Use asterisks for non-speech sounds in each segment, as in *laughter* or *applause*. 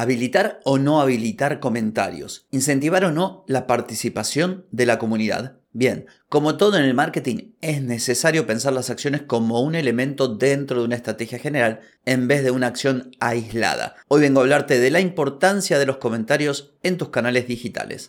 ¿Habilitar o no habilitar comentarios? ¿Incentivar o no la participación de la comunidad? Bien, como todo en el marketing, es necesario pensar las acciones como un elemento dentro de una estrategia general en vez de una acción aislada. Hoy vengo a hablarte de la importancia de los comentarios en tus canales digitales.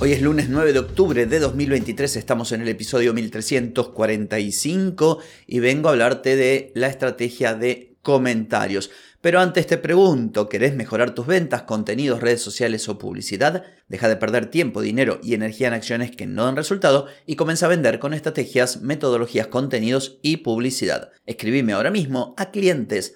Hoy es lunes 9 de octubre de 2023, estamos en el episodio 1345 y vengo a hablarte de la estrategia de comentarios. Pero antes te pregunto, ¿querés mejorar tus ventas, contenidos, redes sociales o publicidad? Deja de perder tiempo, dinero y energía en acciones que no dan resultado y comienza a vender con estrategias, metodologías, contenidos y publicidad. Escribime ahora mismo a clientes.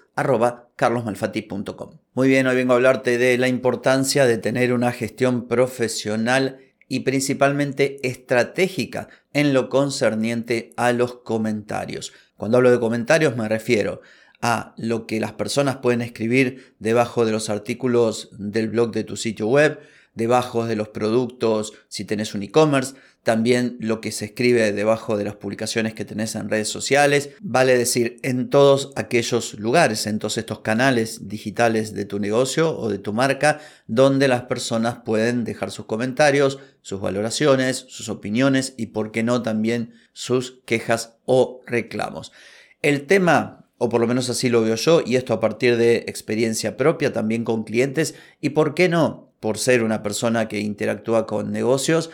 Muy bien, hoy vengo a hablarte de la importancia de tener una gestión profesional y principalmente estratégica en lo concerniente a los comentarios. Cuando hablo de comentarios me refiero a lo que las personas pueden escribir debajo de los artículos del blog de tu sitio web, debajo de los productos si tenés un e-commerce, también lo que se escribe debajo de las publicaciones que tenés en redes sociales, vale decir, en todos aquellos lugares, en todos estos canales digitales de tu negocio o de tu marca, donde las personas pueden dejar sus comentarios, sus valoraciones, sus opiniones y, por qué no, también sus quejas o reclamos. El tema o por lo menos así lo veo yo, y esto a partir de experiencia propia también con clientes, y por qué no, por ser una persona que interactúa con negocios,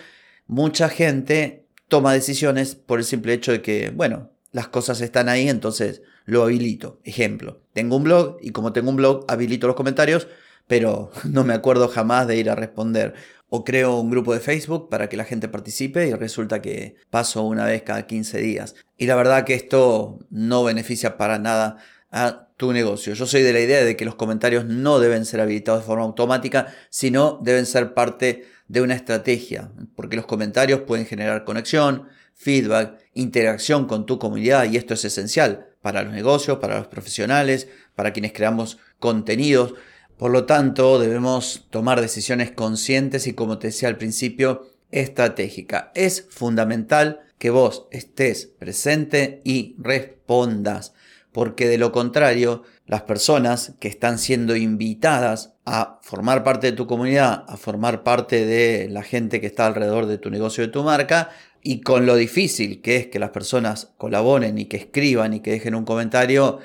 mucha gente toma decisiones por el simple hecho de que, bueno, las cosas están ahí, entonces lo habilito. Ejemplo, tengo un blog y como tengo un blog, habilito los comentarios, pero *laughs* no me acuerdo jamás de ir a responder. O creo un grupo de Facebook para que la gente participe y resulta que paso una vez cada 15 días. Y la verdad que esto no beneficia para nada a tu negocio. Yo soy de la idea de que los comentarios no deben ser habilitados de forma automática, sino deben ser parte de una estrategia, porque los comentarios pueden generar conexión, feedback, interacción con tu comunidad y esto es esencial para los negocios, para los profesionales, para quienes creamos contenidos. Por lo tanto, debemos tomar decisiones conscientes y, como te decía al principio, estratégica. Es fundamental que vos estés presente y respondas porque de lo contrario, las personas que están siendo invitadas a formar parte de tu comunidad, a formar parte de la gente que está alrededor de tu negocio, de tu marca, y con lo difícil que es que las personas colaboren y que escriban y que dejen un comentario,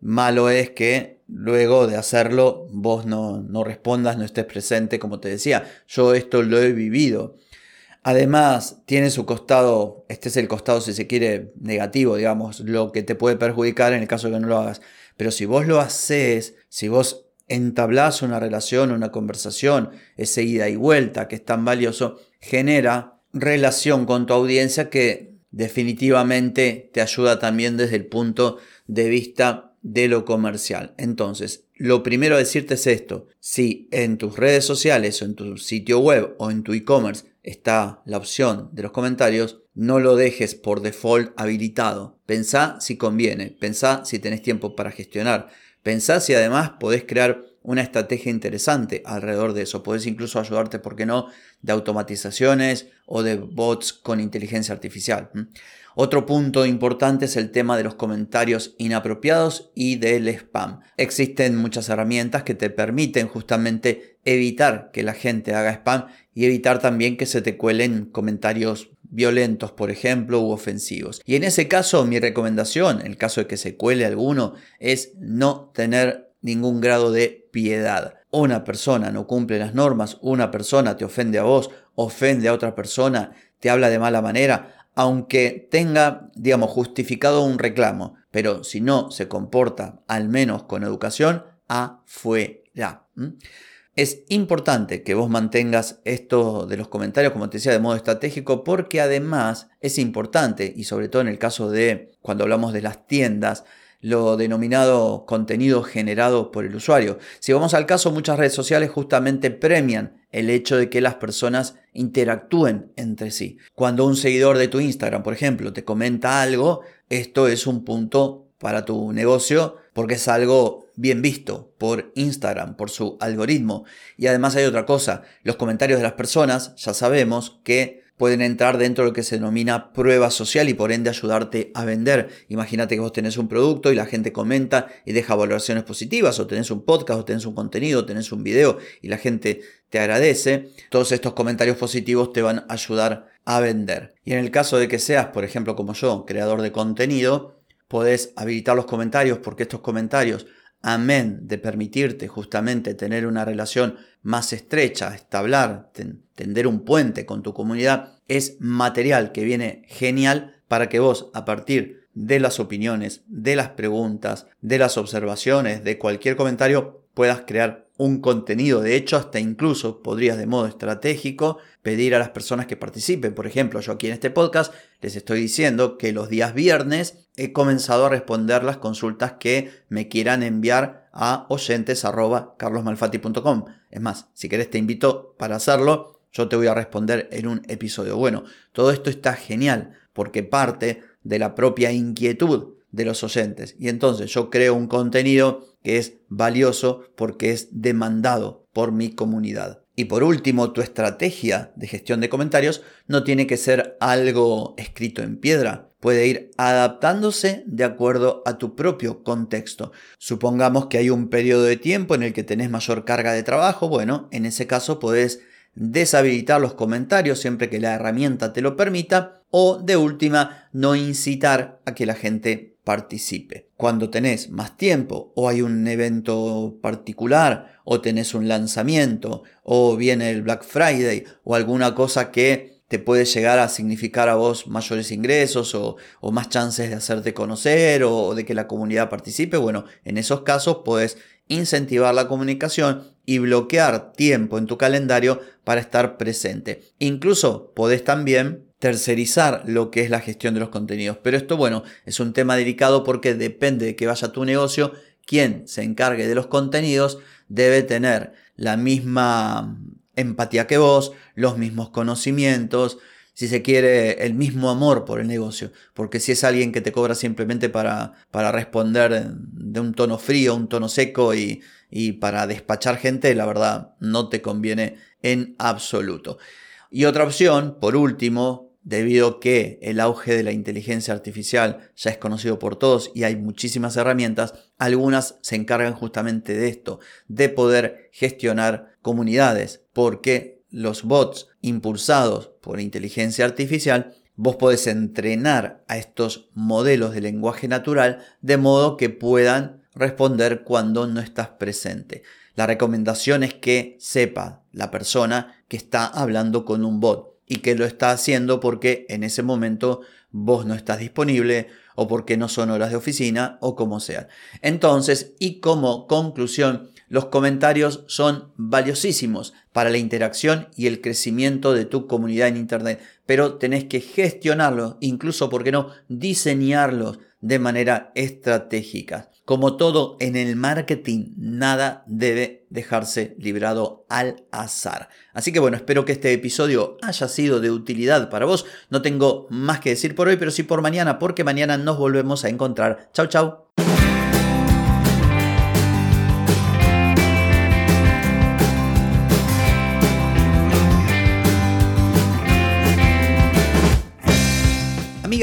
malo es que luego de hacerlo vos no, no respondas, no estés presente, como te decía, yo esto lo he vivido. Además, tiene su costado, este es el costado si se quiere negativo, digamos, lo que te puede perjudicar en el caso de que no lo hagas. Pero si vos lo haces, si vos entablás una relación, una conversación, ese ida y vuelta que es tan valioso, genera relación con tu audiencia que definitivamente te ayuda también desde el punto de vista de lo comercial. Entonces, lo primero a decirte es esto, si en tus redes sociales o en tu sitio web o en tu e-commerce está la opción de los comentarios, no lo dejes por default habilitado. Pensá si conviene, pensá si tenés tiempo para gestionar, pensá si además podés crear una estrategia interesante alrededor de eso. Podés incluso ayudarte, ¿por qué no?, de automatizaciones o de bots con inteligencia artificial. Otro punto importante es el tema de los comentarios inapropiados y del spam. Existen muchas herramientas que te permiten justamente evitar que la gente haga spam y evitar también que se te cuelen comentarios violentos, por ejemplo, u ofensivos. Y en ese caso, mi recomendación, en el caso de que se cuele alguno, es no tener ningún grado de piedad. Una persona no cumple las normas, una persona te ofende a vos, ofende a otra persona, te habla de mala manera, aunque tenga, digamos, justificado un reclamo, pero si no se comporta al menos con educación, afuera. Es importante que vos mantengas esto de los comentarios, como te decía, de modo estratégico, porque además es importante, y sobre todo en el caso de cuando hablamos de las tiendas, lo denominado contenido generado por el usuario. Si vamos al caso, muchas redes sociales justamente premian el hecho de que las personas interactúen entre sí. Cuando un seguidor de tu Instagram, por ejemplo, te comenta algo, esto es un punto para tu negocio porque es algo bien visto por Instagram, por su algoritmo. Y además hay otra cosa, los comentarios de las personas, ya sabemos que pueden entrar dentro de lo que se denomina prueba social y por ende ayudarte a vender. Imagínate que vos tenés un producto y la gente comenta y deja valoraciones positivas, o tenés un podcast, o tenés un contenido, o tenés un video y la gente te agradece. Todos estos comentarios positivos te van a ayudar a vender. Y en el caso de que seas, por ejemplo, como yo, creador de contenido, podés habilitar los comentarios porque estos comentarios amén de permitirte justamente tener una relación más estrecha, establar, tender un puente con tu comunidad, es material que viene genial para que vos a partir de las opiniones, de las preguntas, de las observaciones, de cualquier comentario, puedas crear un contenido. De hecho, hasta incluso podrías de modo estratégico pedir a las personas que participen. Por ejemplo, yo aquí en este podcast les estoy diciendo que los días viernes he comenzado a responder las consultas que me quieran enviar a oyentes.carlosmalfati.com. Es más, si querés te invito para hacerlo, yo te voy a responder en un episodio. Bueno, todo esto está genial porque parte de la propia inquietud de los oyentes. Y entonces yo creo un contenido que es valioso porque es demandado por mi comunidad. Y por último, tu estrategia de gestión de comentarios no tiene que ser algo escrito en piedra. Puede ir adaptándose de acuerdo a tu propio contexto. Supongamos que hay un periodo de tiempo en el que tenés mayor carga de trabajo. Bueno, en ese caso podés deshabilitar los comentarios siempre que la herramienta te lo permita o de última no incitar a que la gente participe. Cuando tenés más tiempo o hay un evento particular o tenés un lanzamiento o viene el Black Friday o alguna cosa que te puede llegar a significar a vos mayores ingresos o, más chances de hacerte conocer o, de que la comunidad participe, bueno, en esos casos puedes incentivar la comunicación y bloquear tiempo en tu calendario para estar presente. Incluso podés también tercerizar lo que es la gestión de los contenidos. Pero esto, bueno, es un tema delicado porque depende de que vaya tu negocio, quien se encargue de los contenidos debe tener la misma empatía que vos, los mismos conocimientos, si se quiere, el mismo amor por el negocio. Porque si es alguien que te cobra simplemente para, para responder de un tono frío, un tono seco y, y para despachar gente, la verdad no te conviene en absoluto. Y otra opción, por último, debido a que el auge de la inteligencia artificial ya es conocido por todos y hay muchísimas herramientas, algunas se encargan justamente de esto, de poder gestionar comunidades, porque los bots impulsados por inteligencia artificial, vos podés entrenar a estos modelos de lenguaje natural de modo que puedan responder cuando no estás presente. La recomendación es que sepa la persona que está hablando con un bot y que lo está haciendo porque en ese momento vos no estás disponible o porque no son horas de oficina o como sea. Entonces, y como conclusión, los comentarios son valiosísimos para la interacción y el crecimiento de tu comunidad en Internet, pero tenés que gestionarlos, incluso, ¿por qué no?, diseñarlos de manera estratégica. Como todo en el marketing, nada debe dejarse librado al azar. Así que bueno, espero que este episodio haya sido de utilidad para vos. No tengo más que decir por hoy, pero sí por mañana, porque mañana nos volvemos a encontrar. Chau, chau.